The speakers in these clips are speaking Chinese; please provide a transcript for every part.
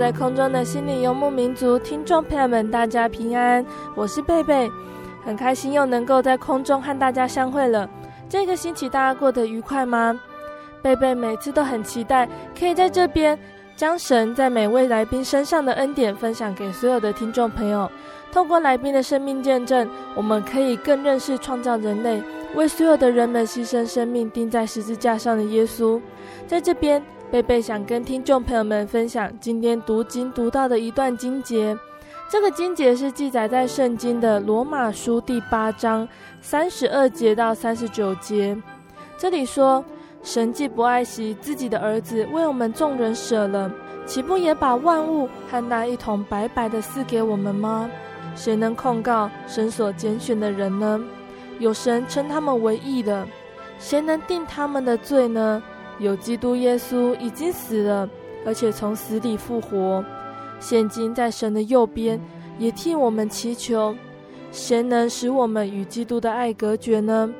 在空中的心灵游牧民族听众朋友们，大家平安，我是贝贝，很开心又能够在空中和大家相会了。这个星期大家过得愉快吗？贝贝每次都很期待可以在这边将神在每位来宾身上的恩典分享给所有的听众朋友。透过来宾的生命见证，我们可以更认识创造人类、为所有的人们牺牲生命、钉在十字架上的耶稣。在这边。贝贝想跟听众朋友们分享今天读经读到的一段经节，这个经节是记载在圣经的罗马书第八章三十二节到三十九节。这里说：“神既不爱惜自己的儿子，为我们众人舍了，岂不也把万物和那一同白白的赐给我们吗？谁能控告神所拣选的人呢？有神称他们为义的，谁能定他们的罪呢？”有基督耶稣已经死了，而且从死里复活，现今在神的右边，也替我们祈求。谁能使我们与基督的爱隔绝呢？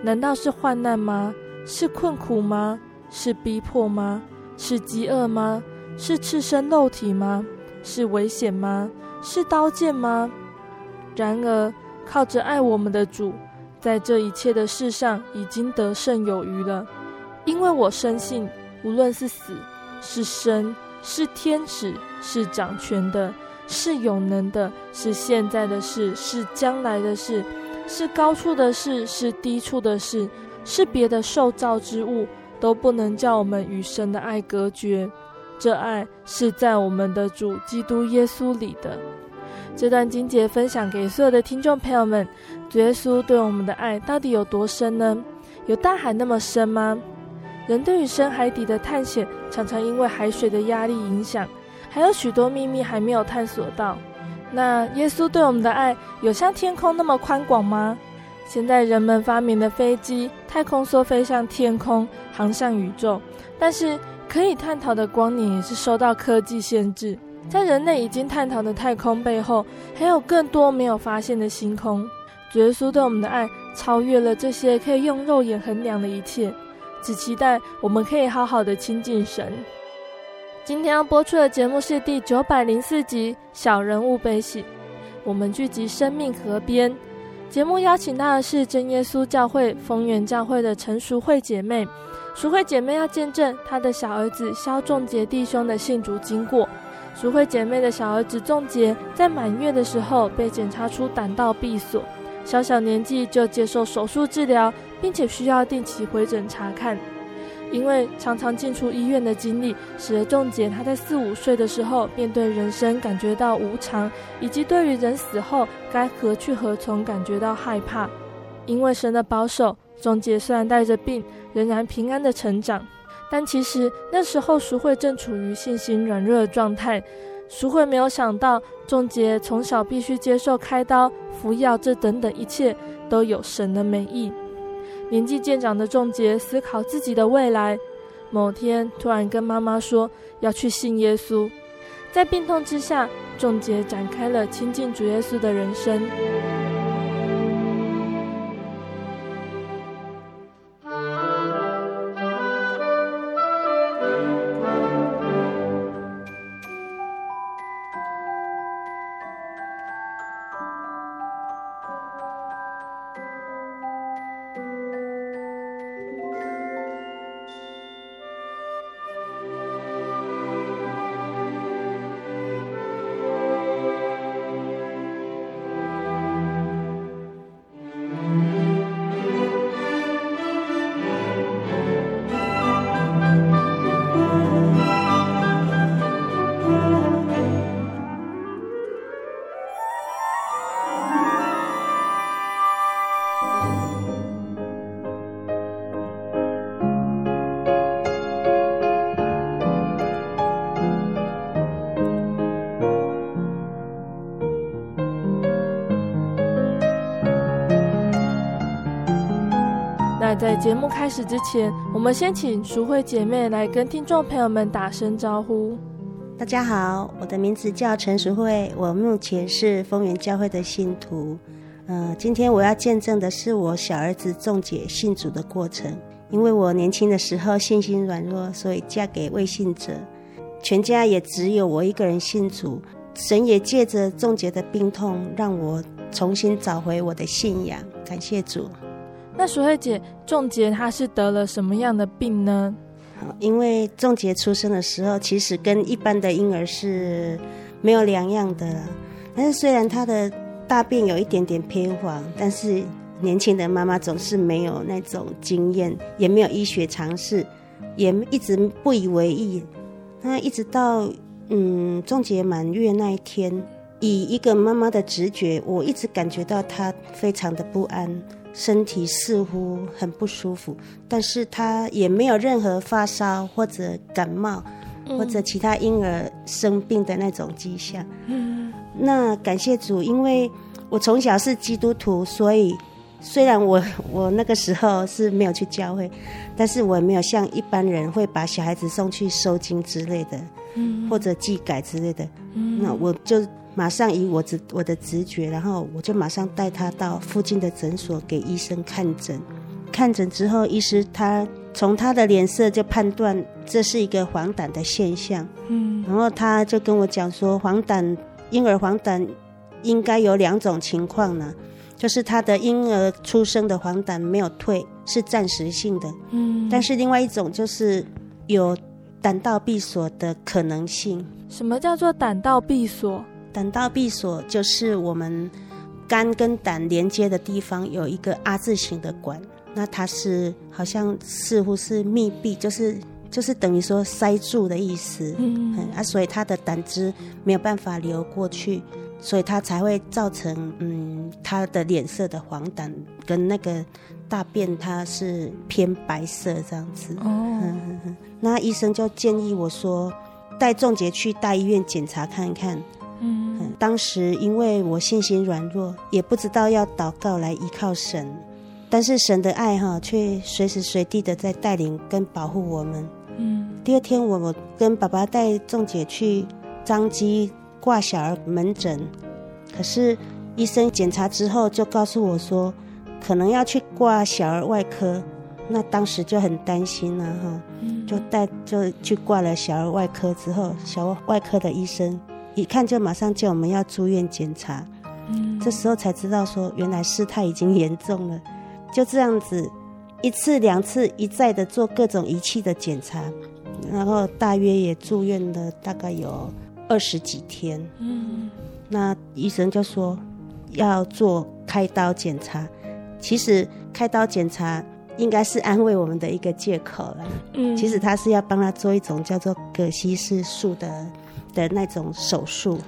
难道是患难吗？是困苦吗？是逼迫吗？是饥饿吗？是赤身露体吗？是危险吗？是刀剑吗？然而靠着爱我们的主，在这一切的事上已经得胜有余了。因为我深信，无论是死是生，是天使，是掌权的，是有能的，是现在的事，是将来的事，是高处的事，是低处的事，是别的受造之物，都不能叫我们与神的爱隔绝。这爱是在我们的主基督耶稣里的。这段经节分享给所有的听众朋友们：主耶稣对我们的爱到底有多深呢？有大海那么深吗？人对于深海底的探险，常常因为海水的压力影响，还有许多秘密还没有探索到。那耶稣对我们的爱，有像天空那么宽广吗？现在人们发明的飞机、太空梭飞向天空，航向宇宙，但是可以探讨的光年也是受到科技限制。在人类已经探讨的太空背后，还有更多没有发现的星空。主耶稣对我们的爱，超越了这些可以用肉眼衡量的一切。只期待我们可以好好的亲近神。今天要播出的节目是第九百零四集《小人物悲喜》，我们聚集生命河边。节目邀请到的是真耶稣教会丰原教会的陈淑慧姐妹。淑慧姐妹要见证她的小儿子萧仲杰弟兄的信主经过。淑慧姐妹的小儿子仲杰在满月的时候被检查出胆道闭锁。小小年纪就接受手术治疗，并且需要定期回诊查看。因为常常进出医院的经历，使得仲杰他在四五岁的时候便对人生感觉到无常，以及对于人死后该何去何从感觉到害怕。因为神的保守，仲杰虽然带着病，仍然平安的成长。但其实那时候淑慧正处于信心软弱的状态。淑慧没有想到，仲杰从小必须接受开刀、服药，这等等一切都有神的美意。年纪渐长的仲杰思考自己的未来，某天突然跟妈妈说要去信耶稣。在病痛之下，仲杰展开了亲近主耶稣的人生。节目开始之前，我们先请淑慧姐妹来跟听众朋友们打声招呼。大家好，我的名字叫陈淑慧，我目前是丰原教会的信徒。呃，今天我要见证的是我小儿子仲杰信主的过程。因为我年轻的时候信心软弱，所以嫁给未信者，全家也只有我一个人信主。神也借着仲杰的病痛，让我重新找回我的信仰。感谢主。那淑慧姐，仲杰他是得了什么样的病呢？因为仲杰出生的时候，其实跟一般的婴儿是没有两样的。但是虽然他的大便有一点点偏黄，但是年轻的妈妈总是没有那种经验，也没有医学常识，也一直不以为意。那一直到嗯，仲杰满月那一天，以一个妈妈的直觉，我一直感觉到他非常的不安。身体似乎很不舒服，但是他也没有任何发烧或者感冒，嗯、或者其他婴儿生病的那种迹象。嗯，那感谢主，因为我从小是基督徒，所以虽然我 我那个时候是没有去教会，但是我也没有像一般人会把小孩子送去收经之类的，嗯，或者祭改之类的。嗯，那我就。马上以我直我的直觉，然后我就马上带他到附近的诊所给医生看诊。看诊之后，医师他从他的脸色就判断这是一个黄疸的现象。嗯，然后他就跟我讲说，黄疸婴儿黄疸应该有两种情况呢，就是他的婴儿出生的黄疸没有退，是暂时性的。嗯，但是另外一种就是有胆道闭锁的可能性。什么叫做胆道闭锁？胆道闭锁就是我们肝跟胆连接的地方有一个阿字形的管，那它是好像似乎是密闭，就是就是等于说塞住的意思，嗯，嗯啊，所以它的胆汁没有办法流过去，所以它才会造成嗯他的脸色的黄疸跟那个大便它是偏白色这样子。哦，嗯，那医生就建议我说带仲杰去大医院检查看看。嗯，当时因为我信心软弱，也不知道要祷告来依靠神，但是神的爱哈，却随时随地的在带领跟保护我们。嗯，第二天我我跟爸爸带仲姐去张基挂小儿门诊，可是医生检查之后就告诉我说，可能要去挂小儿外科，那当时就很担心了哈，就带就去挂了小儿外科之后，小儿外科的医生。一看就马上叫我们要住院检查，嗯，这时候才知道说原来事态已经严重了，就这样子一次两次一再的做各种仪器的检查，然后大约也住院了大概有二十几天，嗯，那医生就说要做开刀检查，其实开刀检查应该是安慰我们的一个借口了，嗯，其实他是要帮他做一种叫做葛西氏术的。的那种手术，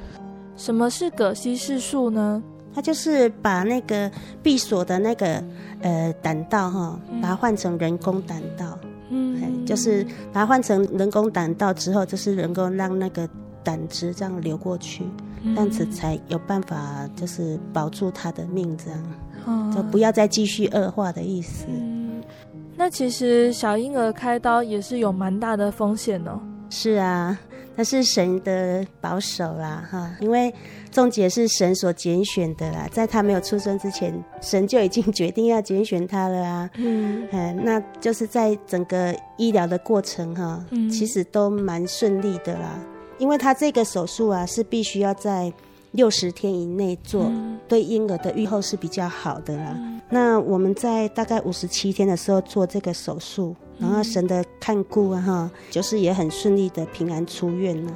什么是葛西氏术呢？它就是把那个闭锁的那个呃胆道哈，把它换成人工胆道，嗯，就是把它换成人工胆道之后，就是能够让那个胆汁这样流过去，嗯、这样子才有办法就是保住他的命，这样，嗯、就不要再继续恶化的意思。嗯、那其实小婴儿开刀也是有蛮大的风险哦。是啊。那是神的保守啦，哈，因为仲杰是神所拣选的啦，在他没有出生之前，神就已经决定要拣选他了啊。嗯，那就是在整个医疗的过程哈，其实都蛮顺利的啦，因为他这个手术啊是必须要在六十天以内做，对婴儿的预后是比较好的啦。那我们在大概五十七天的时候做这个手术。然后神的看顾啊，哈，就是也很顺利的平安出院了。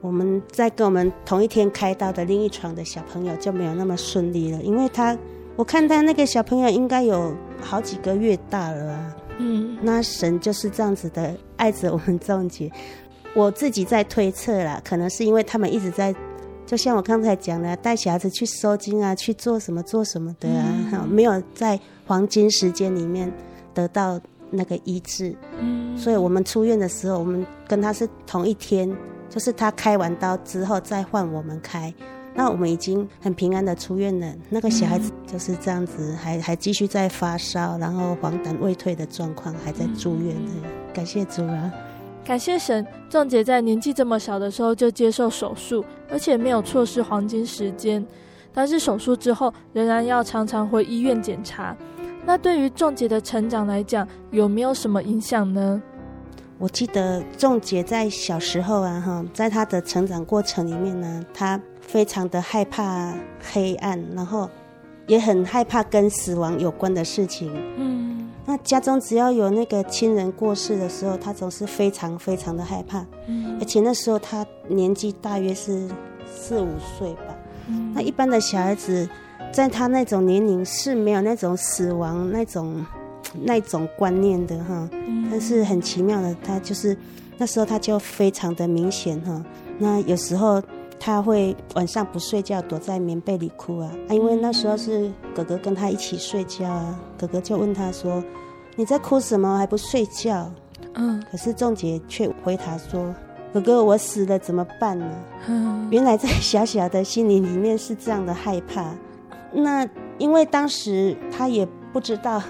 我们在跟我们同一天开刀的另一床的小朋友就没有那么顺利了，因为他我看他那个小朋友应该有好几个月大了啊。嗯，那神就是这样子的爱着我们仲杰。我自己在推测啦，可能是因为他们一直在，就像我刚才讲的，带小孩子去收金啊，去做什么做什么的啊，没有在黄金时间里面得到。那个医治，嗯，所以我们出院的时候，我们跟他是同一天，就是他开完刀之后再换我们开，那我们已经很平安的出院了。那个小孩子就是这样子，还还继续在发烧，然后黄疸未退的状况，还在住院的。感谢主啊，感谢神，仲姐在年纪这么小的时候就接受手术，而且没有错失黄金时间，但是手术之后仍然要常常回医院检查。那对于仲杰的成长来讲，有没有什么影响呢？我记得仲杰在小时候啊，哈，在他的成长过程里面呢，他非常的害怕黑暗，然后也很害怕跟死亡有关的事情。嗯，那家中只要有那个亲人过世的时候，他总是非常非常的害怕。嗯，而且那时候他年纪大约是四五岁吧。嗯，那一般的小孩子。在他那种年龄是没有那种死亡那种 那种观念的哈，但是很奇妙的，他就是那时候他就非常的明显哈。那有时候他会晚上不睡觉，躲在棉被里哭啊，啊，因为那时候是哥哥跟他一起睡觉啊，哥哥就问他说：“你在哭什么？还不睡觉？”嗯，可是仲杰却回答说：“哥哥，我死了怎么办呢？”原来在小小的心灵里面是这样的害怕。那因为当时他也不知道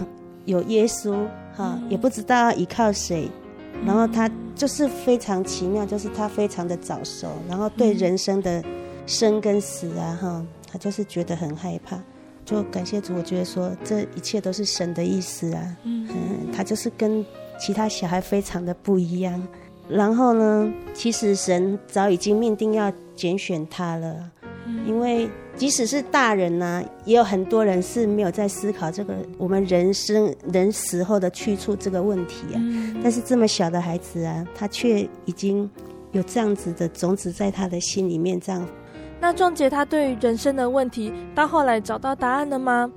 有耶稣哈，也不知道要依靠谁，然后他就是非常奇妙，就是他非常的早熟，然后对人生的生跟死啊哈，他就是觉得很害怕。就感谢主，我觉得说这一切都是神的意思啊，嗯，他就是跟其他小孩非常的不一样。然后呢，其实神早已经命定要拣选他了，因为。即使是大人呢、啊，也有很多人是没有在思考这个我们人生人死后的去处这个问题啊。嗯、但是这么小的孩子啊，他却已经有这样子的种子在他的心里面。这样，那仲杰他对于人生的问题，到后来找到答案了吗？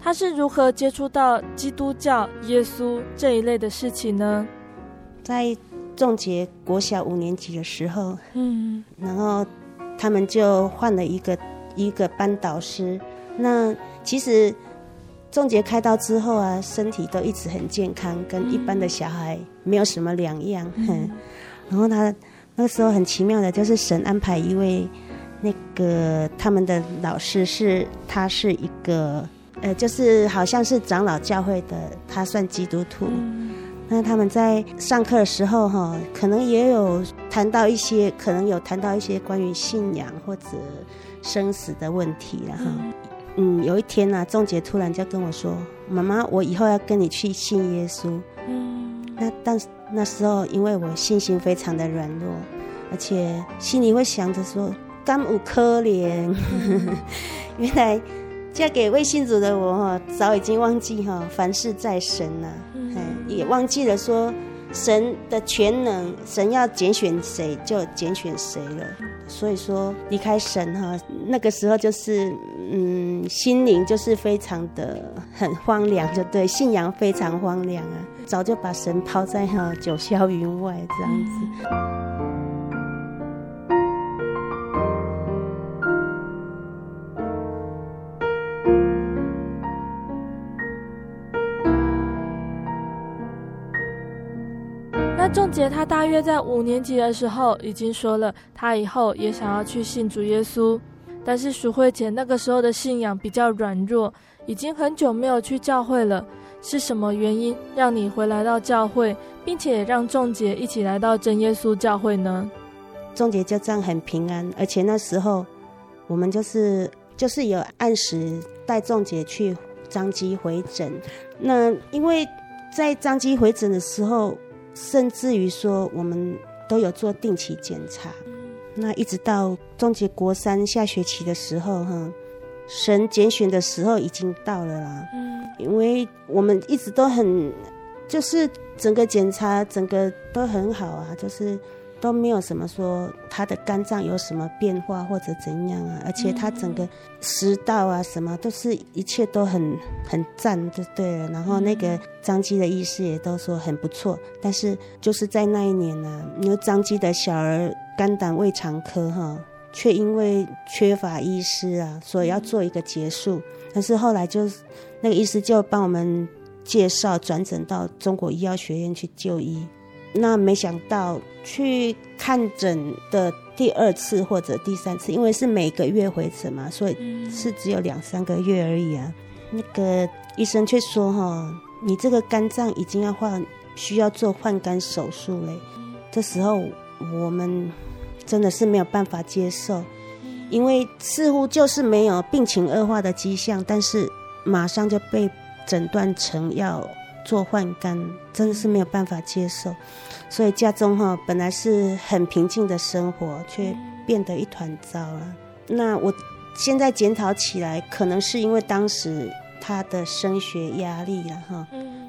他是如何接触到基督教、耶稣这一类的事情呢？在仲杰国小五年级的时候，嗯，然后他们就换了一个。一个班导师，那其实仲杰开刀之后啊，身体都一直很健康，跟一般的小孩没有什么两样。嗯、然后他那个时候很奇妙的，就是神安排一位那个他们的老师是，他是一个呃，就是好像是长老教会的，他算基督徒。嗯、那他们在上课的时候哈，可能也有谈到一些，可能有谈到一些关于信仰或者。生死的问题，然后，嗯，有一天呢、啊，仲杰突然就跟我说：“妈妈，我以后要跟你去信耶稣。”嗯，那但是那时候，因为我信心非常的软弱，而且心里会想着说：“甘有可怜。嗯” 原来嫁给未信主的我哈，早已经忘记哈，凡事在神了，也忘记了说。神的全能，神要拣选谁就拣选谁了。所以说离开神哈，那个时候就是嗯，心灵就是非常的很荒凉，就对，信仰非常荒凉啊，早就把神抛在哈九霄云外这样子。仲杰他大约在五年级的时候已经说了，他以后也想要去信主耶稣。但是淑慧姐那个时候的信仰比较软弱，已经很久没有去教会了。是什么原因让你回来到教会，并且让仲杰一起来到真耶稣教会呢？仲杰就这样很平安，而且那时候我们就是就是有按时带仲杰去彰基回诊。那因为在彰基回诊的时候，甚至于说我们都有做定期检查。那一直到终结国三下学期的时候，哈，神拣选的时候已经到了啦。嗯，因为我们一直都很，就是整个检查整个都很好啊，就是。都没有什么说他的肝脏有什么变化或者怎样啊，而且他整个食道啊什么都是一切都很很赞就对了。然后那个张基的医师也都说很不错，但是就是在那一年呢、啊，因为张基的小儿肝胆胃肠科哈，却因为缺乏医师啊，所以要做一个结束。但是后来就那个医师就帮我们介绍转诊到中国医药学院去就医。那没想到去看诊的第二次或者第三次，因为是每个月回诊嘛，所以是只有两三个月而已啊。那个医生却说：“哈，你这个肝脏已经要换，需要做换肝手术嘞。”这时候我们真的是没有办法接受，因为似乎就是没有病情恶化的迹象，但是马上就被诊断成要。做换肝真的是没有办法接受，所以家中哈本来是很平静的生活，却变得一团糟了。那我现在检讨起来，可能是因为当时他的升学压力了哈，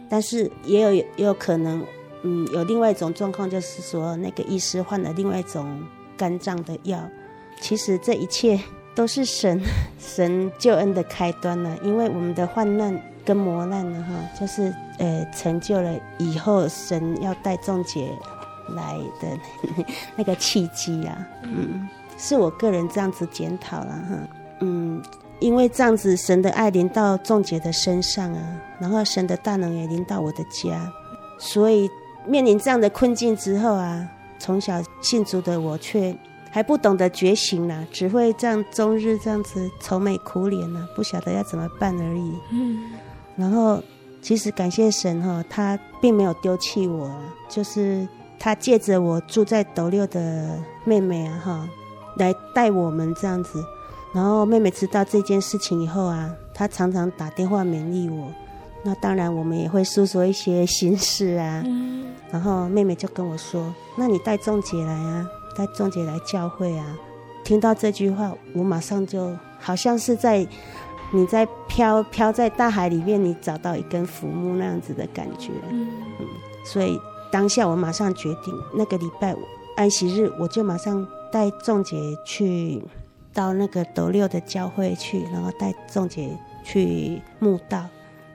但是也有也有可能，嗯，有另外一种状况，就是说那个医师换了另外一种肝脏的药。其实这一切都是神 神救恩的开端了，因为我们的患难。跟磨难呢，哈，就是呃，成就了以后神要带众姐来的 那个契机啊，嗯，是我个人这样子检讨了哈，嗯，因为这样子神的爱临到众姐的身上啊，然后神的大能也临到我的家，所以面临这样的困境之后啊，从小信主的我却还不懂得觉醒呢，只会这样终日这样子愁眉苦脸呢，不晓得要怎么办而已，嗯。然后，其实感谢神哈，他并没有丢弃我，就是他借着我住在斗六的妹妹啊哈，来带我们这样子。然后妹妹知道这件事情以后啊，她常常打电话勉励我。那当然，我们也会诉说一些心事啊。然后妹妹就跟我说：“那你带仲姐来啊，带仲节来教会啊。”听到这句话，我马上就好像是在。你在飘飘在大海里面，你找到一根浮木那样子的感觉，嗯，所以当下我马上决定，那个礼拜安息日我就马上带仲节去到那个斗六的教会去，然后带仲节去墓道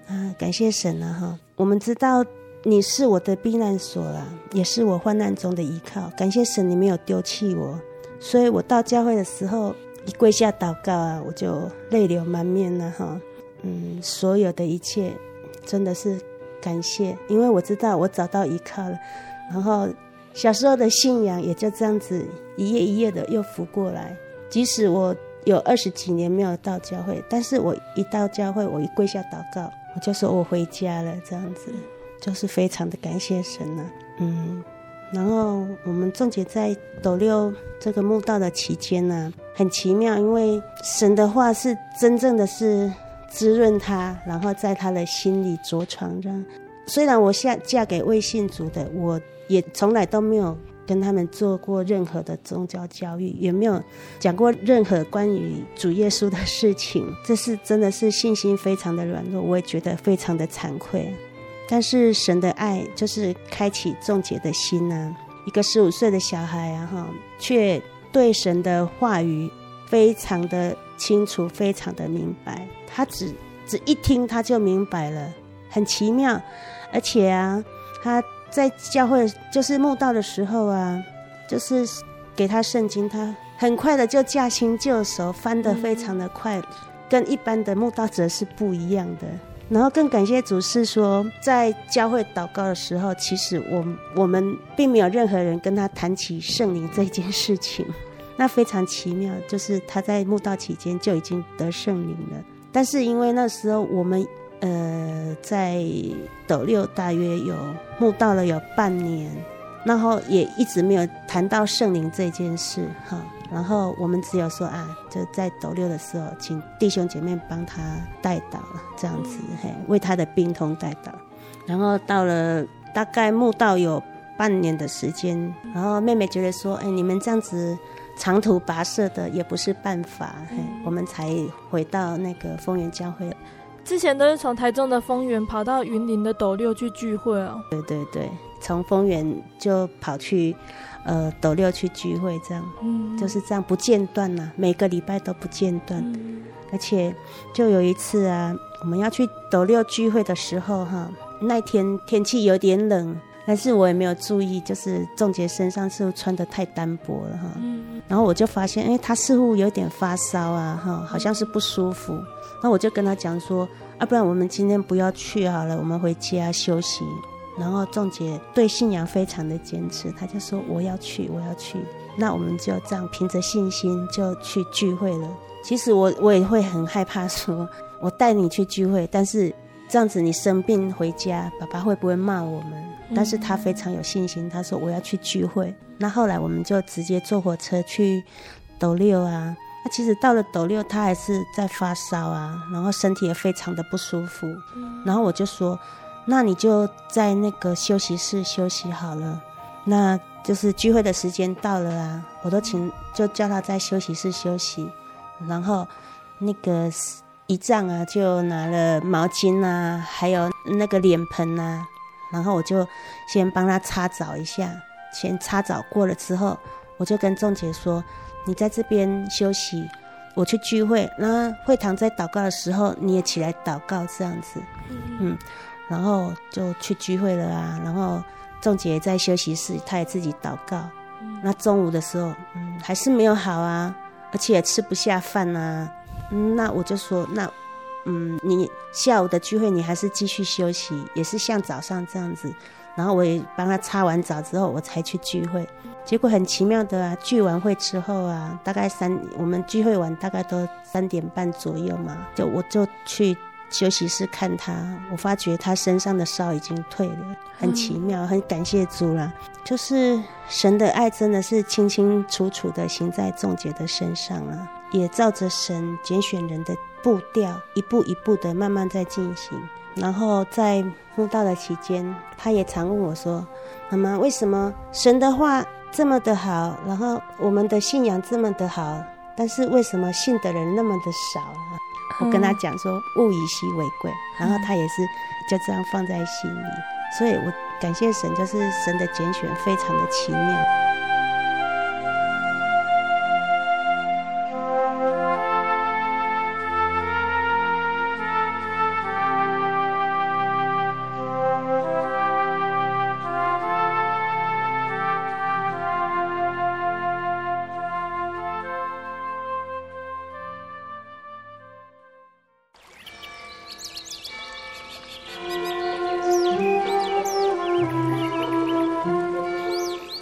啊，感谢神啊哈！我们知道你是我的避难所啦，也是我患难中的依靠，感谢神你没有丢弃我，所以我到教会的时候。一跪下祷告啊，我就泪流满面了哈。嗯，所有的一切真的是感谢，因为我知道我找到依靠了。然后小时候的信仰也就这样子一页一页的又浮过来。即使我有二十几年没有到教会，但是我一到教会，我一跪下祷告，我就说我回家了，这样子就是非常的感谢神了。嗯。然后我们仲节在斗六这个慕道的期间呢，很奇妙，因为神的话是真正的是滋润他，然后在他的心里着床。这样，虽然我嫁嫁给未信主的，我也从来都没有跟他们做过任何的宗教教育，也没有讲过任何关于主耶稣的事情。这是真的是信心非常的软弱，我也觉得非常的惭愧。但是神的爱就是开启仲节的心呢、啊，一个十五岁的小孩啊哈，却对神的话语非常的清楚，非常的明白。他只只一听他就明白了，很奇妙。而且啊，他在教会就是慕道的时候啊，就是给他圣经，他很快的就驾轻就熟，翻得非常的快，跟一般的慕道者是不一样的。然后更感谢主是说，在教会祷告的时候，其实我我们并没有任何人跟他谈起圣灵这件事情，那非常奇妙，就是他在慕道期间就已经得圣灵了。但是因为那时候我们呃在斗六大约有慕道了有半年，然后也一直没有谈到圣灵这件事哈。然后我们只有说啊，就在斗六的时候，请弟兄姐妹帮他代祷，这样子嘿，为他的病痛带祷。然后到了大概墓道有半年的时间，然后妹妹觉得说，哎，你们这样子长途跋涉的也不是办法，嘿，我们才回到那个丰原教会。之前都是从台中的丰原跑到云林的斗六去聚会哦。对对对，从丰原就跑去呃斗六去聚会，这样，嗯，就是这样不间断呐，每个礼拜都不间断。嗯、而且就有一次啊，我们要去斗六聚会的时候哈，那天天气有点冷，但是我也没有注意，就是仲杰身上似乎穿的太单薄了哈，嗯、然后我就发现，哎，他似乎有点发烧啊哈，好像是不舒服。那我就跟他讲说，啊，不然我们今天不要去好了，我们回家休息。然后仲杰对信仰非常的坚持，他就说我要去，我要去。那我们就这样凭着信心就去聚会了。其实我我也会很害怕说，说我带你去聚会，但是这样子你生病回家，爸爸会不会骂我们？但是他非常有信心，他说我要去聚会。那后来我们就直接坐火车去斗六啊。那其实到了斗六，他还是在发烧啊，然后身体也非常的不舒服。然后我就说，那你就在那个休息室休息好了。那就是聚会的时间到了啊，我都请就叫他在休息室休息。然后那个姨丈啊，就拿了毛巾啊，还有那个脸盆啊，然后我就先帮他擦澡一下。先擦澡过了之后，我就跟仲杰说。你在这边休息，我去聚会。那会堂在祷告的时候，你也起来祷告，这样子，嗯，然后就去聚会了啊。然后仲杰在休息室，他也自己祷告。那中午的时候，嗯，还是没有好啊，而且也吃不下饭啊。嗯，那我就说，那，嗯，你下午的聚会你还是继续休息，也是像早上这样子。然后我也帮他擦完澡之后，我才去聚会。结果很奇妙的啊，聚完会之后啊，大概三，我们聚会完大概都三点半左右嘛，就我就去休息室看他，我发觉他身上的烧已经退了，很奇妙，很感谢主啦。就是神的爱真的是清清楚楚的行在仲姐的身上啊，也照着神拣选人的步调，一步一步的慢慢在进行。然后在慕道的期间，他也常问我说：“妈妈，为什么神的话？”这么的好，然后我们的信仰这么的好，但是为什么信的人那么的少啊？我跟他讲说，物以稀为贵，然后他也是就这样放在心里，所以我感谢神，就是神的拣选非常的奇妙。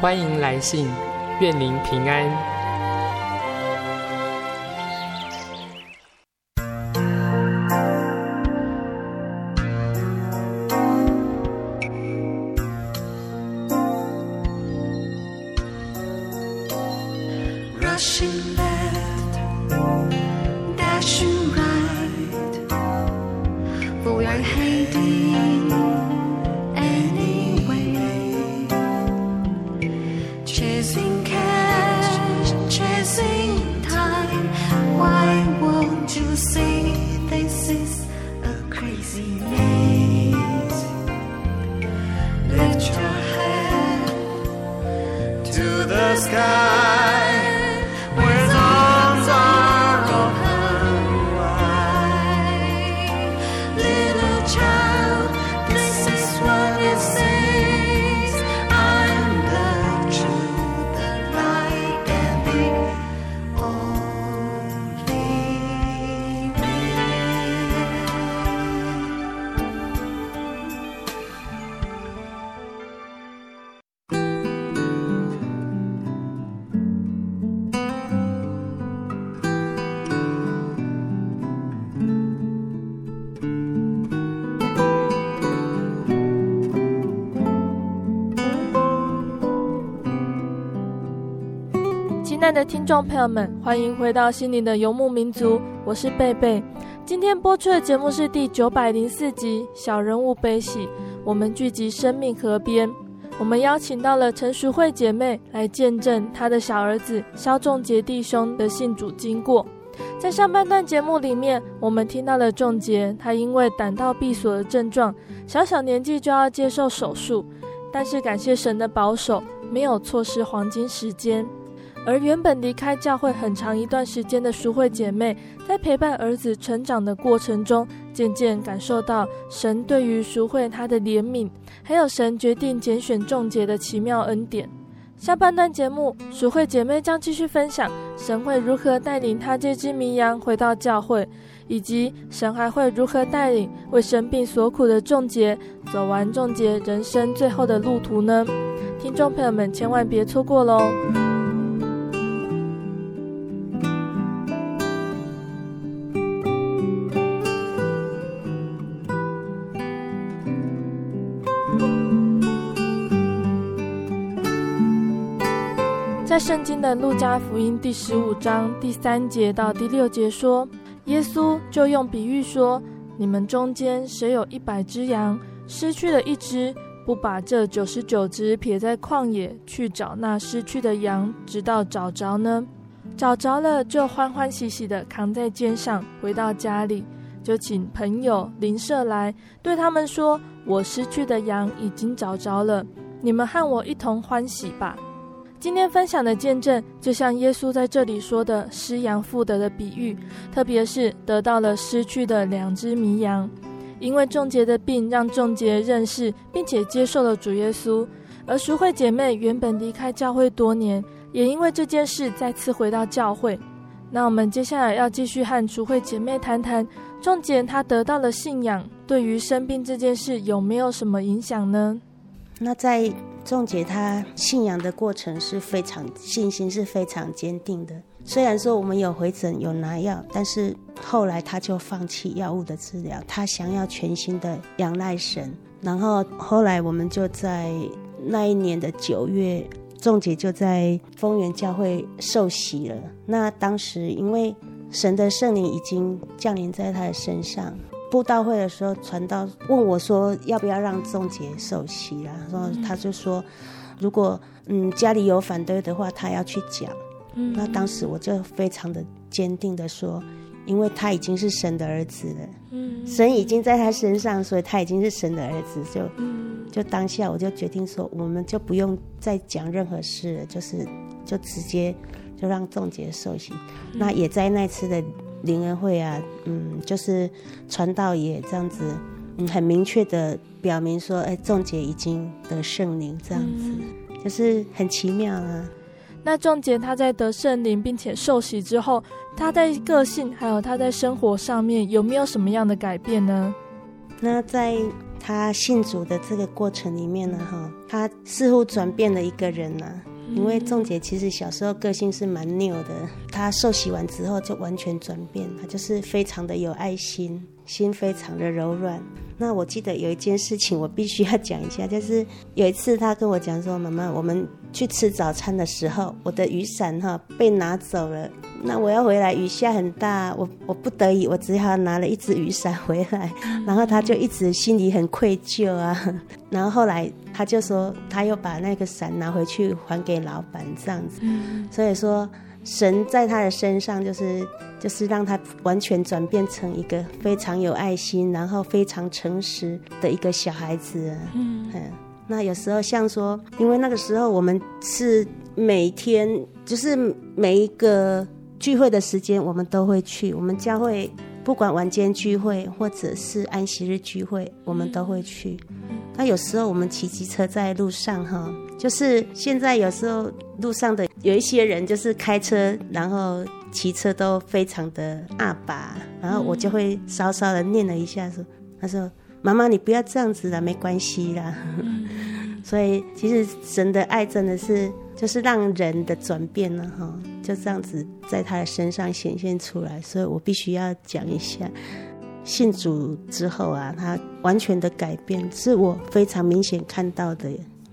欢迎来信，愿您平安。爱的听众朋友们，欢迎回到心灵的游牧民族，我是贝贝。今天播出的节目是第九百零四集《小人物悲喜》，我们聚集生命河边。我们邀请到了陈淑慧姐妹来见证她的小儿子萧仲杰弟兄的信主经过。在上半段节目里面，我们听到了仲杰，他因为胆道闭锁的症状，小小年纪就要接受手术，但是感谢神的保守，没有错失黄金时间。而原本离开教会很长一段时间的淑慧姐妹，在陪伴儿子成长的过程中，渐渐感受到神对于淑慧她的怜悯，还有神决定拣选仲杰的奇妙恩典。下半段节目，淑慧姐妹将继续分享神会如何带领她这只绵羊回到教会，以及神还会如何带领为生病所苦的仲杰走完仲杰人生最后的路途呢？听众朋友们，千万别错过喽！在圣经的路加福音第十五章第三节到第六节说，耶稣就用比喻说：你们中间谁有一百只羊，失去了一只，不把这九十九只撇在旷野去找那失去的羊，直到找着呢？找着了，就欢欢喜喜的扛在肩上，回到家里，就请朋友邻舍来，对他们说：我失去的羊已经找着了，你们和我一同欢喜吧。今天分享的见证，就像耶稣在这里说的失羊复得的比喻，特别是得到了失去的两只绵羊。因为仲杰的病，让仲杰认识并且接受了主耶稣。而淑慧姐妹原本离开教会多年，也因为这件事再次回到教会。那我们接下来要继续和淑慧姐妹谈谈，仲杰她得到了信仰，对于生病这件事有没有什么影响呢？那在仲杰他信仰的过程是非常信心是非常坚定的。虽然说我们有回诊有拿药，但是后来他就放弃药物的治疗，他想要全新的仰赖神。然后后来我们就在那一年的九月，仲杰就在丰源教会受洗了。那当时因为神的圣灵已经降临在他的身上。布道会的时候，传道问我说：“要不要让仲杰受洗啦？”然后他就说：“如果嗯家里有反对的话，他要去讲。”嗯，那当时我就非常的坚定的说：“因为他已经是神的儿子了，嗯，神已经在他身上，所以他已经是神的儿子。就”就就当下我就决定说，我们就不用再讲任何事了，就是就直接就让仲杰受洗。那也在那次的。灵恩会啊，嗯，就是传道也这样子，嗯，很明确的表明说，哎，仲杰已经得圣灵，这样子，嗯，就是很奇妙啊。那仲杰他在得圣灵并且受洗之后，他在个性还有他在生活上面有没有什么样的改变呢？那在他信主的这个过程里面呢，哈，他似乎转变了一个人呢，啊。因为仲杰其实小时候个性是蛮拗的，他受洗完之后就完全转变，他就是非常的有爱心，心非常的柔软。那我记得有一件事情我必须要讲一下，就是有一次他跟我讲说：“妈妈，我们去吃早餐的时候，我的雨伞哈被拿走了。”那我要回来，雨下很大，我我不得已，我只好拿了一只雨伞回来。然后他就一直心里很愧疚啊。然后后来他就说，他又把那个伞拿回去还给老板这样子。所以说，神在他的身上就是就是让他完全转变成一个非常有爱心，然后非常诚实的一个小孩子。嗯，那有时候像说，因为那个时候我们是每天就是每一个。聚会的时间我们都会去，我们教会不管晚间聚会或者是安息日聚会，我们都会去。那有时候我们骑机车在路上哈，就是现在有时候路上的有一些人就是开车，然后骑车都非常的阿爸，然后我就会稍稍的念了一下说，他说妈妈你不要这样子了，没关系啦。所以其实神的爱真的是。就是让人的转变了哈，就这样子在他的身上显现出来，所以我必须要讲一下，信主之后啊，他完全的改变是我非常明显看到的。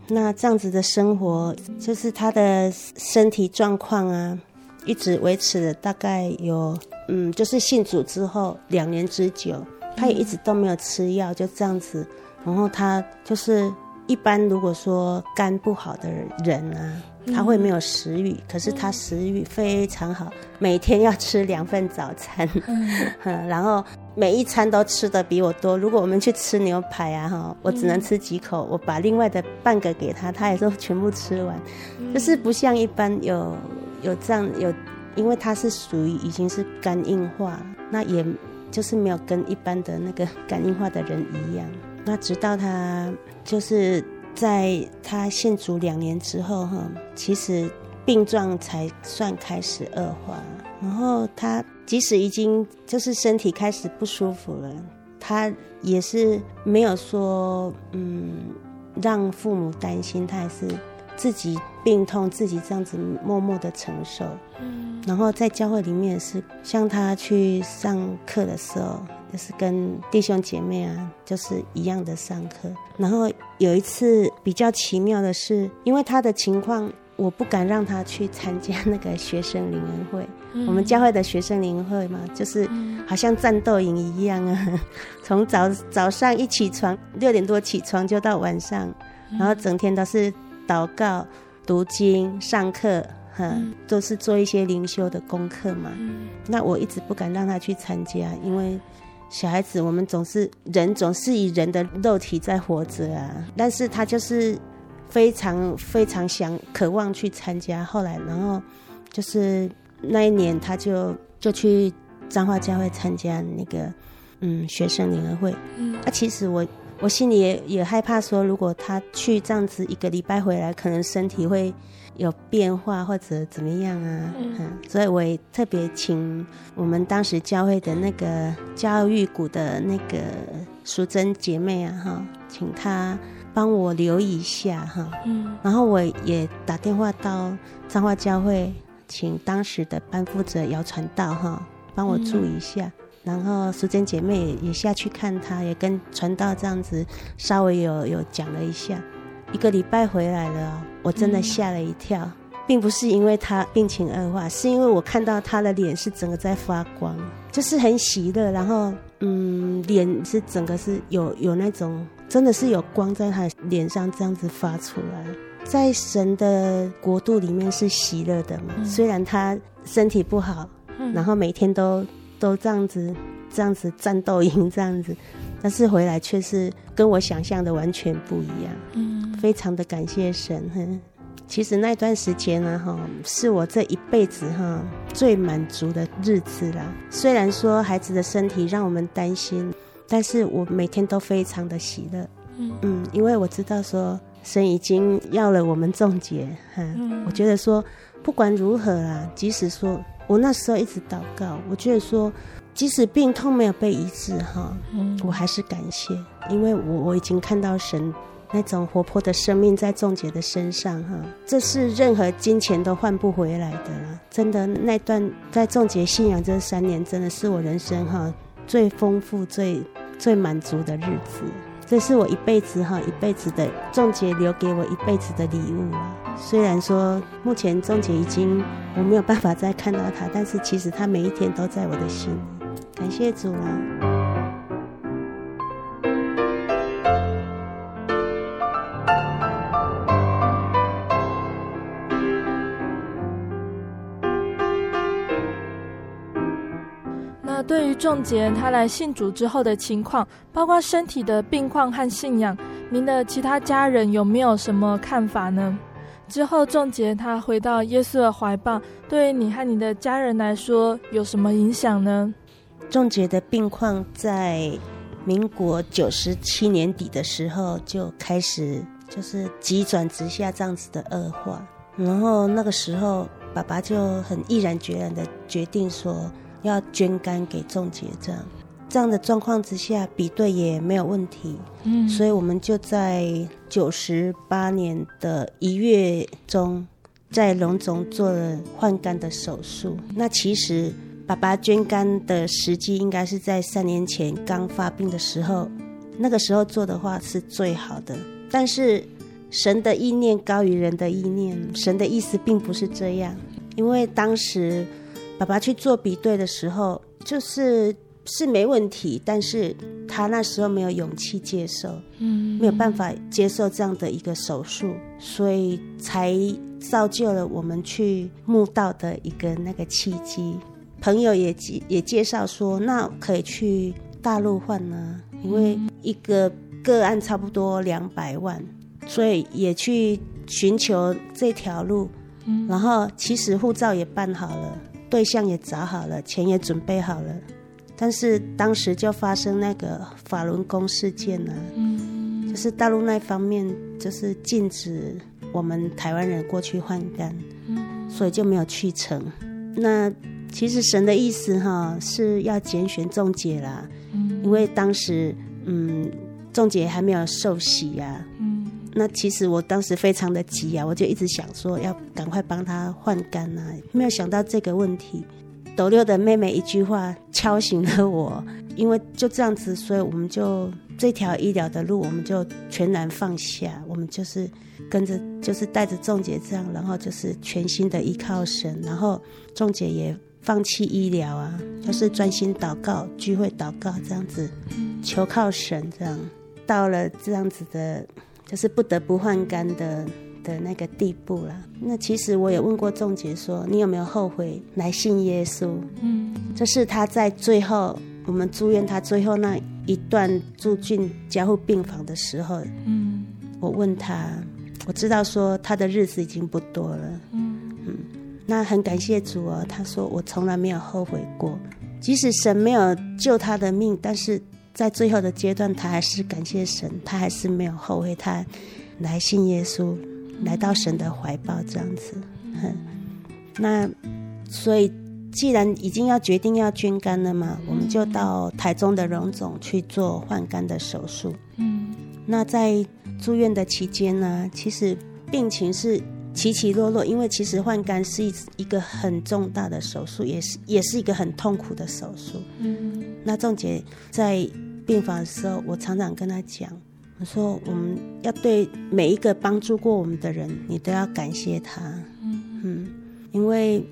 那这样子的生活，就是他的身体状况啊，一直维持了大概有，嗯，就是信主之后两年之久，他也一直都没有吃药，就这样子。然后他就是一般如果说肝不好的人啊，他会没有食欲，可是他食欲非常好，每天要吃两份早餐，然后。每一餐都吃的比我多。如果我们去吃牛排啊，哈，我只能吃几口，我把另外的半个给他，他也都全部吃完。就是不像一般有有这样有，因为他是属于已经是肝硬化，那也就是没有跟一般的那个肝硬化的人一样。那直到他就是在他信主两年之后，哈，其实病状才算开始恶化，然后他。即使已经就是身体开始不舒服了，他也是没有说嗯让父母担心，他还是自己病痛自己这样子默默的承受。嗯，然后在教会里面是像他去上课的时候，就是跟弟兄姐妹啊，就是一样的上课。然后有一次比较奇妙的是，因为他的情况。我不敢让他去参加那个学生灵恩会，嗯、我们教会的学生灵恩会嘛，就是好像战斗营一样啊，从早早上一起床六点多起床就到晚上，然后整天都是祷告、读经、上课，哈，都是做一些灵修的功课嘛。那我一直不敢让他去参加，因为小孩子我们总是人总是以人的肉体在活着啊，但是他就是。非常非常想渴望去参加，后来然后就是那一年他就就去彰化教会参加那个嗯学生联合会，嗯，啊其实我我心里也也害怕说，如果他去这样子一个礼拜回来，可能身体会有变化或者怎么样啊，嗯，嗯，所以我也特别请我们当时教会的那个教育股的那个淑珍姐妹啊哈，请她。帮我留意一下哈，嗯，然后我也打电话到彰化教会，请当时的班负责姚传道哈，帮我注意一下。嗯、然后淑珍姐妹也下去看他，也跟传道这样子稍微有有讲了一下。一个礼拜回来了，我真的吓了一跳，嗯、并不是因为他病情恶化，是因为我看到他的脸是整个在发光，就是很喜乐，然后嗯，脸是整个是有有那种。真的是有光在他脸上这样子发出来，在神的国度里面是喜乐的嘛。嗯、虽然他身体不好，嗯、然后每天都都这样子这样子战斗营这样子，但是回来却是跟我想象的完全不一样。嗯，非常的感谢神。哼，其实那段时间呢，哈，是我这一辈子哈最满足的日子啦。虽然说孩子的身体让我们担心。但是我每天都非常的喜乐，嗯。嗯，因为我知道说神已经要了我们仲节，哈，嗯、我觉得说不管如何啊，即使说我那时候一直祷告，我觉得说即使病痛没有被医治哈，嗯，我还是感谢，因为我我已经看到神那种活泼的生命在仲杰的身上哈，这是任何金钱都换不回来的了，真的那段在仲杰信仰这三年，真的是我人生哈最丰富最。最满足的日子，这是我一辈子哈一辈子的仲姐留给我一辈子的礼物了。虽然说目前仲姐已经我没有办法再看到他，但是其实他每一天都在我的心里。感谢主啊！对于仲杰他来信主之后的情况，包括身体的病况和信仰，您的其他家人有没有什么看法呢？之后仲杰他回到耶稣的怀抱，对于你和你的家人来说有什么影响呢？仲杰的病况在民国九十七年底的时候就开始就是急转直下这样子的恶化，然后那个时候爸爸就很毅然决然的决定说。要捐肝给仲杰，这样这样的状况之下，比对也没有问题。嗯，所以我们就在九十八年的一月中，在龙总做了换肝的手术。那其实爸爸捐肝的时机应该是在三年前刚发病的时候，那个时候做的话是最好的。但是神的意念高于人的意念，神的意思并不是这样。因为当时爸爸去做比对的时候，就是是没问题，但是他那时候没有勇气接受，嗯，没有办法接受这样的一个手术，所以才造就了我们去墓道的一个那个契机。朋友也也介绍说，那可以去大陆换呢，因为一个个案差不多两百万。所以也去寻求这条路，嗯，然后其实护照也办好了，对象也找好了，钱也准备好了，但是当时就发生那个法轮功事件呢，嗯，就是大陆那方面就是禁止我们台湾人过去换肝，嗯，所以就没有去成。那其实神的意思哈是要拣选仲姐啦，嗯，因为当时嗯仲姐还没有受洗呀，啊。那其实我当时非常的急啊，我就一直想说要赶快帮他换肝啊，没有想到这个问题。斗六的妹妹一句话敲醒了我，因为就这样子，所以我们就这条医疗的路，我们就全然放下，我们就是跟着，就是带着仲杰这样，然后就是全心的依靠神，然后仲杰也放弃医疗啊，就是专心祷告、聚会祷告这样子，求靠神这样，到了这样子的。就是不得不换肝的的那个地步了。那其实我也问过仲杰说，你有没有后悔来信耶稣？嗯，这是他在最后我们住院，他最后那一段住进加护病房的时候，嗯，我问他，我知道说他的日子已经不多了，嗯嗯，那很感谢主哦。他说我从来没有后悔过，即使神没有救他的命，但是。在最后的阶段，他还是感谢神，他还是没有后悔，他来信耶稣，来到神的怀抱这样子。那所以，既然已经要决定要捐肝了嘛，我们就到台中的荣总去做换肝的手术。嗯，那在住院的期间呢，其实病情是起起落落，因为其实换肝是一一个很重大的手术，也是也是一个很痛苦的手术。嗯，那仲杰在。病房的时候，我常常跟他讲，我说我们要对每一个帮助过我们的人，你都要感谢他。嗯嗯，因为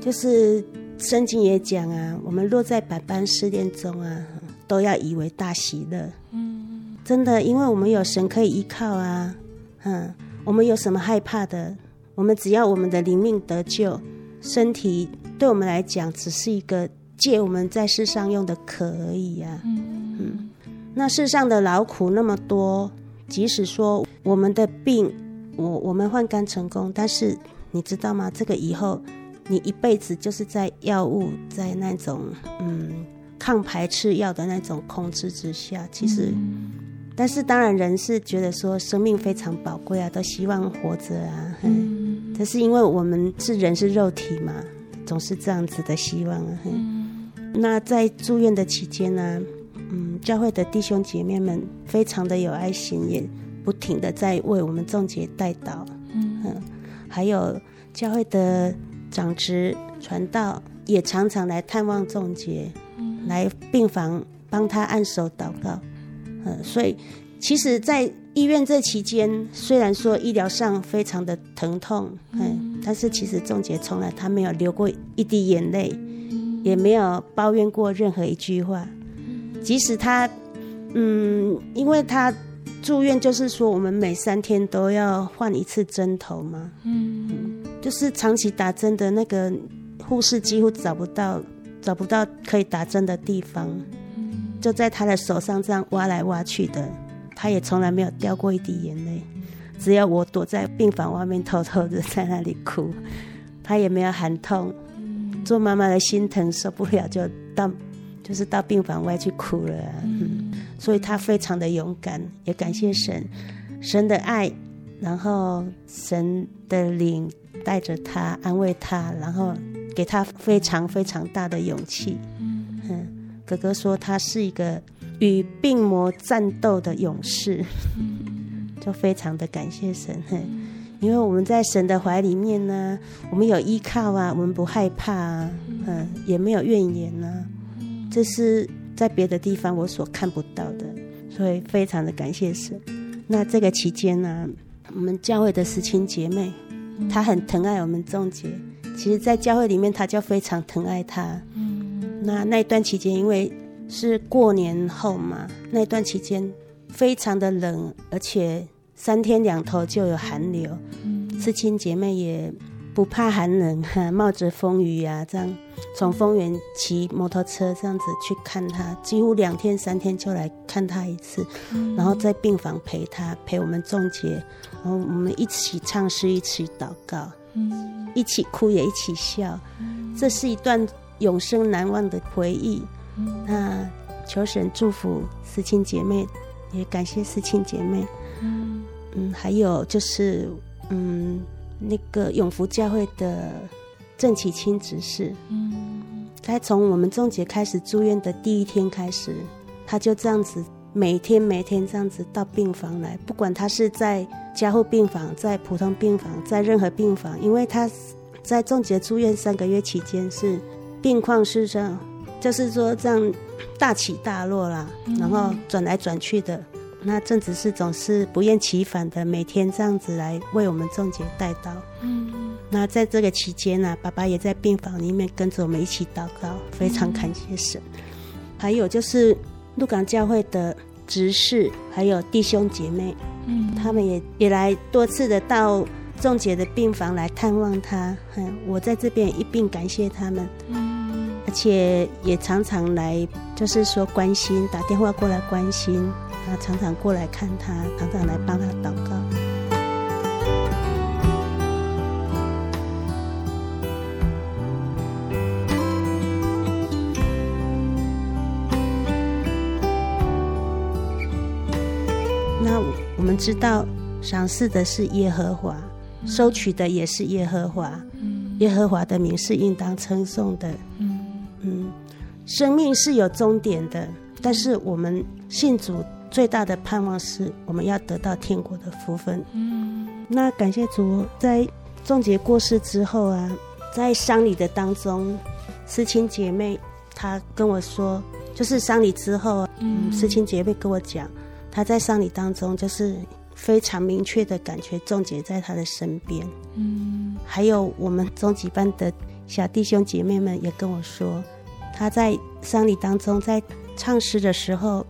就是圣经也讲啊，我们落在百般试炼中啊，都要以为大喜乐。嗯，真的，因为我们有神可以依靠啊。嗯，我们有什么害怕的？我们只要我们的灵命得救，身体对我们来讲只是一个借我们在世上用的壳而已呀。嗯。嗯，那世上的劳苦那么多，即使说我们的病，我我们换肝成功，但是你知道吗？这个以后你一辈子就是在药物在那种嗯抗排斥药的那种控制之下。其实，嗯、但是当然人是觉得说生命非常宝贵啊，都希望活着啊。嗯，但是因为我们是人是肉体嘛，总是这样子的希望啊。嗯，那在住院的期间呢？嗯，教会的弟兄姐妹们非常的有爱心，也不停的在为我们仲杰代祷。嗯，嗯，还有教会的长执传道也常常来探望仲杰，嗯，来病房帮他按手祷告。嗯，所以其实，在医院这期间，虽然说医疗上非常的疼痛，嗯，但是其实仲杰从来他没有流过一滴眼泪，也没有抱怨过任何一句话。即使他，嗯，因为他住院，就是说我们每三天都要换一次针头嘛，嗯，就是长期打针的那个护士几乎找不到，找不到可以打针的地方，就在他的手上这样挖来挖去的，他也从来没有掉过一滴眼泪，只要我躲在病房外面偷偷的在那里哭，他也没有喊痛，做妈妈的心疼受不了就到。就是到病房外去哭了，嗯，所以他非常的勇敢，也感谢神，神的爱，然后神的灵带着他安慰他，然后给他非常非常大的勇气，嗯，哥哥说他是一个与病魔战斗的勇士，就非常的感谢神，因为我们在神的怀里面呢，我们有依靠啊，我们不害怕啊，嗯，也没有怨言啊。这是在别的地方我所看不到的，所以非常的感谢神。那这个期间呢，我们教会的思亲姐妹，她很疼爱我们仲杰。其实，在教会里面，她就非常疼爱他。那那一段期间，因为是过年后嘛，那段期间非常的冷，而且三天两头就有寒流。思亲姐妹也不怕寒冷，冒着风雨呀、啊，这样从丰原骑摩托车这样子去看他，几乎两天三天就来看他一次，然后在病房陪他，陪我们仲杰，然后我们一起唱诗，一起祷告，一起哭也一起笑，这是一段永生难忘的回忆。那求神祝福思亲姐妹，也感谢思亲姐妹。嗯，嗯还有就是，嗯。那个永福教会的郑启清执事，嗯，他从我们仲杰开始住院的第一天开始，他就这样子每天每天这样子到病房来，不管他是在加护病房、在普通病房、在任何病房，因为他在仲杰住院三个月期间是病况是这样，就是说这样大起大落啦，然后转来转去的。那郑执事总是不厌其烦的每天这样子来为我们仲杰带刀。嗯，那在这个期间呢、啊，爸爸也在病房里面跟着我们一起祷告，非常感谢神。嗯、还有就是鹿港教会的执事，还有弟兄姐妹，嗯，他们也也来多次的到仲杰的病房来探望他。嗯，我在这边一并感谢他们。嗯，而且也常常来，就是说关心，打电话过来关心。他常常过来看他，常常来帮他祷告。那我们知道，赏赐的是耶和华，收取的也是耶和华。耶和华的名是应当称颂的。嗯，生命是有终点的，但是我们信主。最大的盼望是我们要得到天国的福分。嗯，那感谢主，在仲杰过世之后啊，在丧礼的当中，思亲姐妹她跟我说，就是丧礼之后，嗯，思亲姐妹跟我讲，她在丧礼当中就是非常明确的感觉仲杰在她的身边。嗯，还有我们中级班的小弟兄姐妹们也跟我说，他在丧礼当中在唱诗的时候。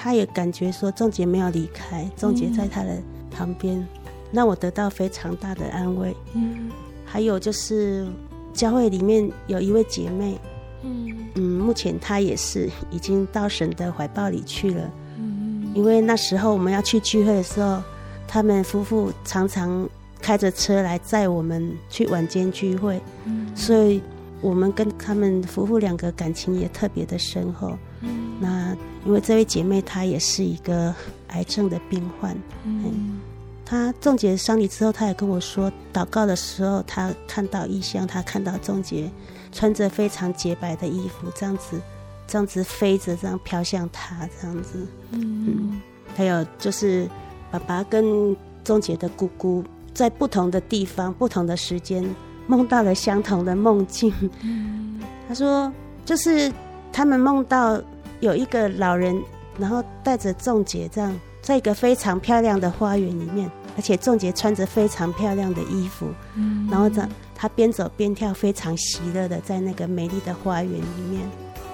他也感觉说仲杰没有离开，仲杰在他的旁边，让我得到非常大的安慰。嗯，还有就是教会里面有一位姐妹，嗯嗯，目前她也是已经到神的怀抱里去了。嗯，因为那时候我们要去聚会的时候，他们夫妇常常开着车来载我们去晚间聚会，嗯，所以我们跟他们夫妇两个感情也特别的深厚。嗯，那。因为这位姐妹她也是一个癌症的病患，嗯，她仲杰丧礼之后，她也跟我说，祷告的时候她看到异象，她看到仲杰穿着非常洁白的衣服，这样子，这样子飞着，这样飘向她，这样子，嗯，嗯，还有就是爸爸跟仲杰的姑姑在不同的地方、不同的时间梦到了相同的梦境，嗯，他说就是他们梦到。有一个老人，然后带着仲杰这样，在一个非常漂亮的花园里面，而且仲杰穿着非常漂亮的衣服，嗯，然后这他边走边跳，非常喜乐的在那个美丽的花园里面。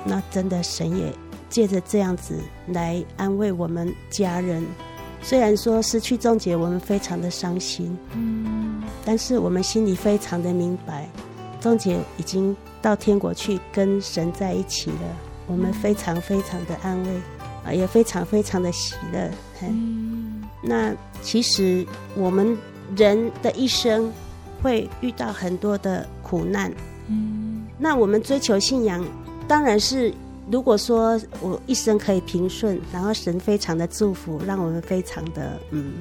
那真的神也借着这样子来安慰我们家人。虽然说失去仲杰，我们非常的伤心，嗯，但是我们心里非常的明白，仲杰已经到天国去跟神在一起了。我们非常非常的安慰，啊，也非常非常的喜乐。嗯，那其实我们人的一生会遇到很多的苦难。嗯，那我们追求信仰，当然是如果说我一生可以平顺，然后神非常的祝福，让我们非常的嗯，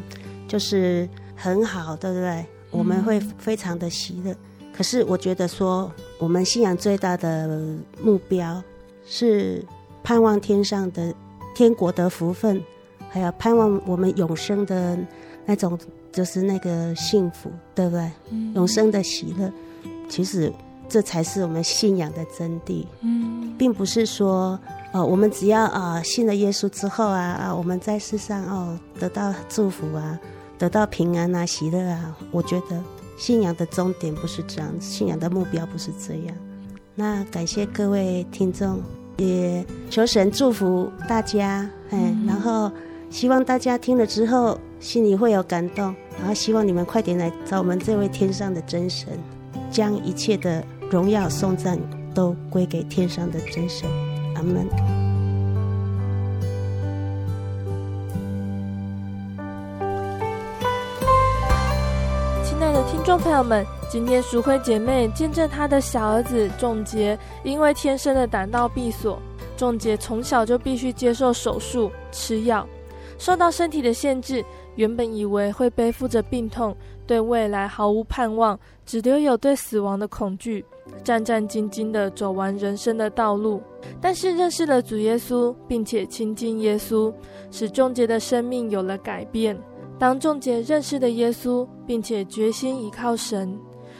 就是很好，对不对？我们会非常的喜乐。可是我觉得说，我们信仰最大的目标。是盼望天上的天国的福分，还有盼望我们永生的那种，就是那个幸福，对不对？嗯、永生的喜乐，其实这才是我们信仰的真谛。嗯，并不是说，哦，我们只要啊、呃、信了耶稣之后啊啊，我们在世上哦得到祝福啊，得到平安啊、喜乐啊。我觉得信仰的终点不是这样，信仰的目标不是这样。那感谢各位听众，也求神祝福大家。哎，然后希望大家听了之后心里会有感动，然后希望你们快点来找我们这位天上的真神，将一切的荣耀颂赞都归给天上的真神。阿门。亲爱的听众朋友们，今天淑慧姐妹见证她的小儿子仲杰，因为天生的胆道闭锁，仲杰从小就必须接受手术、吃药，受到身体的限制。原本以为会背负着病痛，对未来毫无盼望，只留有对死亡的恐惧，战战兢兢地走完人生的道路。但是认识了主耶稣，并且亲近耶稣，使仲杰的生命有了改变。当仲杰认识了耶稣，并且决心依靠神，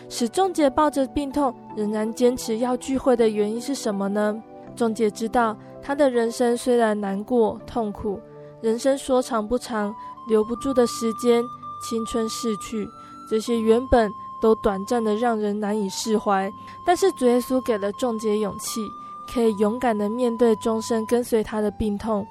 使仲杰抱着病痛仍然坚持要聚会的原因是什么呢？仲杰知道，他的人生虽然难过痛苦，人生说长不长，留不住的时间，青春逝去，这些原本都短暂的让人难以释怀。但是主耶稣给了仲杰勇气，可以勇敢的面对终身跟随他的病痛。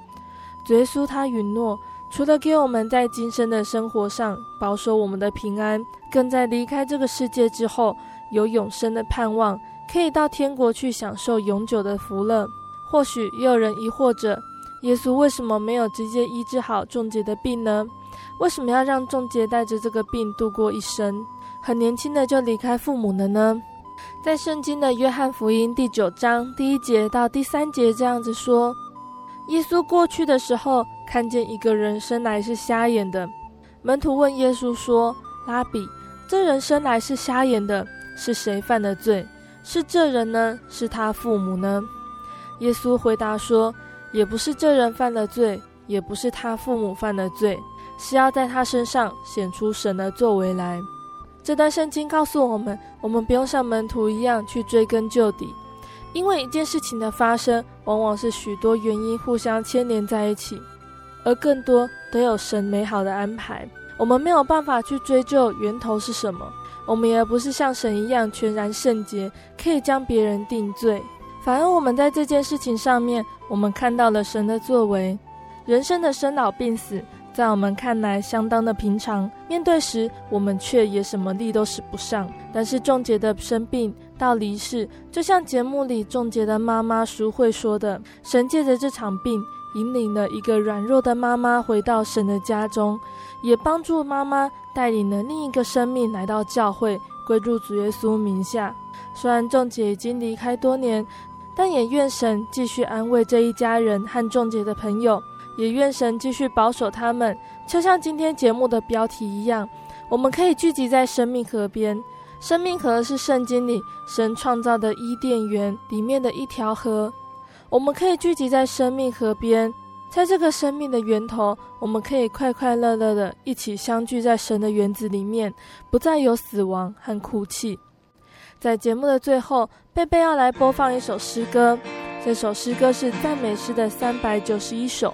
主耶稣他允诺。除了给我们在今生的生活上保守我们的平安，更在离开这个世界之后有永生的盼望，可以到天国去享受永久的福乐。或许也有人疑惑着，耶稣为什么没有直接医治好仲杰的病呢？为什么要让仲杰带着这个病度过一生，很年轻的就离开父母了呢？在圣经的约翰福音第九章第一节到第三节这样子说。耶稣过去的时候，看见一个人生来是瞎眼的。门徒问耶稣说：“拉比，这人生来是瞎眼的，是谁犯的罪？是这人呢？是他父母呢？”耶稣回答说：“也不是这人犯了罪，也不是他父母犯了罪，是要在他身上显出神的作为来。”这段圣经告诉我们，我们不用像门徒一样去追根究底。因为一件事情的发生，往往是许多原因互相牵连在一起，而更多都有神美好的安排。我们没有办法去追究源头是什么，我们也不是像神一样全然圣洁，可以将别人定罪。反而我们在这件事情上面，我们看到了神的作为。人生的生老病死，在我们看来相当的平常，面对时我们却也什么力都使不上。但是仲杰的生病。到离世，就像节目里仲杰的妈妈淑慧说的：“神借着这场病，引领了一个软弱的妈妈回到神的家中，也帮助妈妈带领了另一个生命来到教会，归入主耶稣名下。虽然仲杰已经离开多年，但也愿神继续安慰这一家人和仲杰的朋友，也愿神继续保守他们。就像今天节目的标题一样，我们可以聚集在生命河边。”生命河是圣经里神创造的伊甸园里面的一条河，我们可以聚集在生命河边，在这个生命的源头，我们可以快快乐乐的一起相聚在神的园子里面，不再有死亡和哭泣。在节目的最后，贝贝要来播放一首诗歌，这首诗歌是赞美诗的三百九十一首，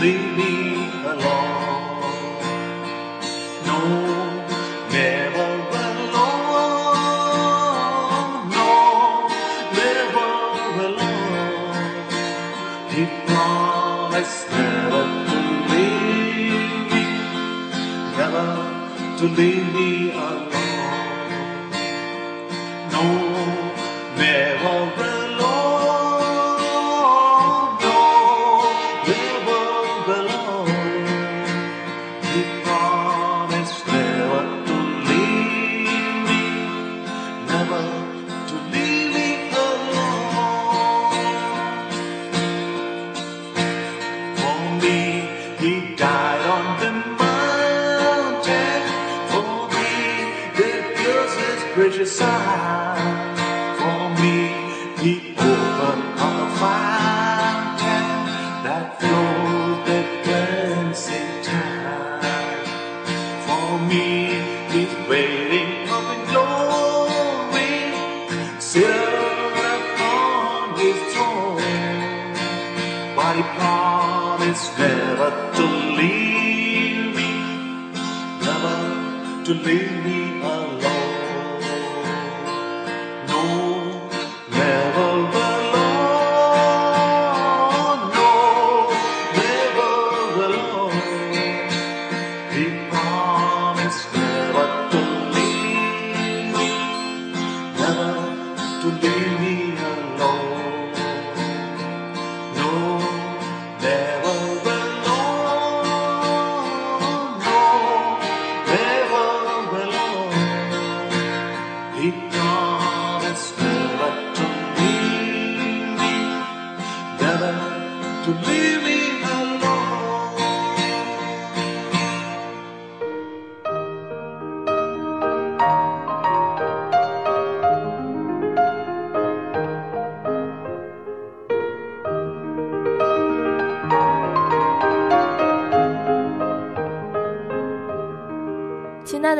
leave me alone. No, never alone. No, never alone. He promised never to leave me, never to leave me alone.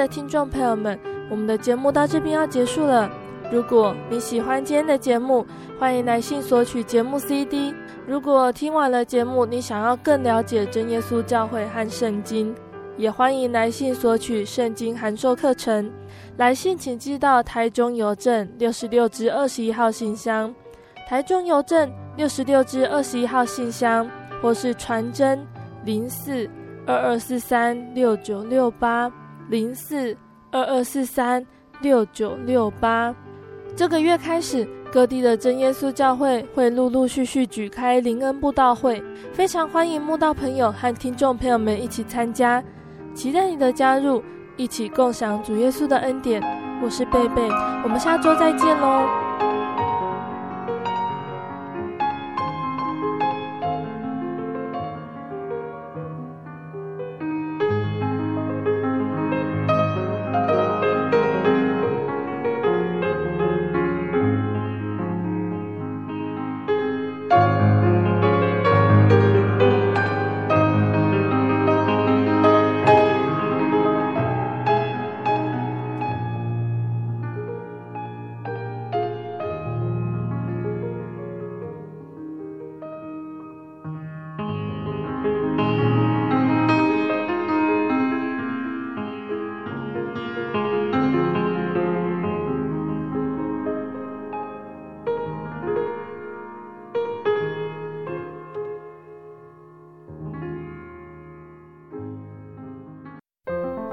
的听众朋友们，我们的节目到这边要结束了。如果你喜欢今天的节目，欢迎来信索取节目 CD。如果听完了节目，你想要更了解真耶稣教会和圣经，也欢迎来信索取圣经函授课程。来信请寄到台中邮政六十六支二十一号信箱，台中邮政六十六支二十一号信箱，或是传真零四二二四三六九六八零四二二四三六九六八。这个月开始，各地的真耶稣教会会陆陆续续举开灵恩布道会，非常欢迎慕道朋友和听众朋友们一起参加，期待你的加入，一起共享主耶稣的恩典。我是贝贝，我们下周再见喽。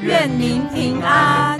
愿您平安。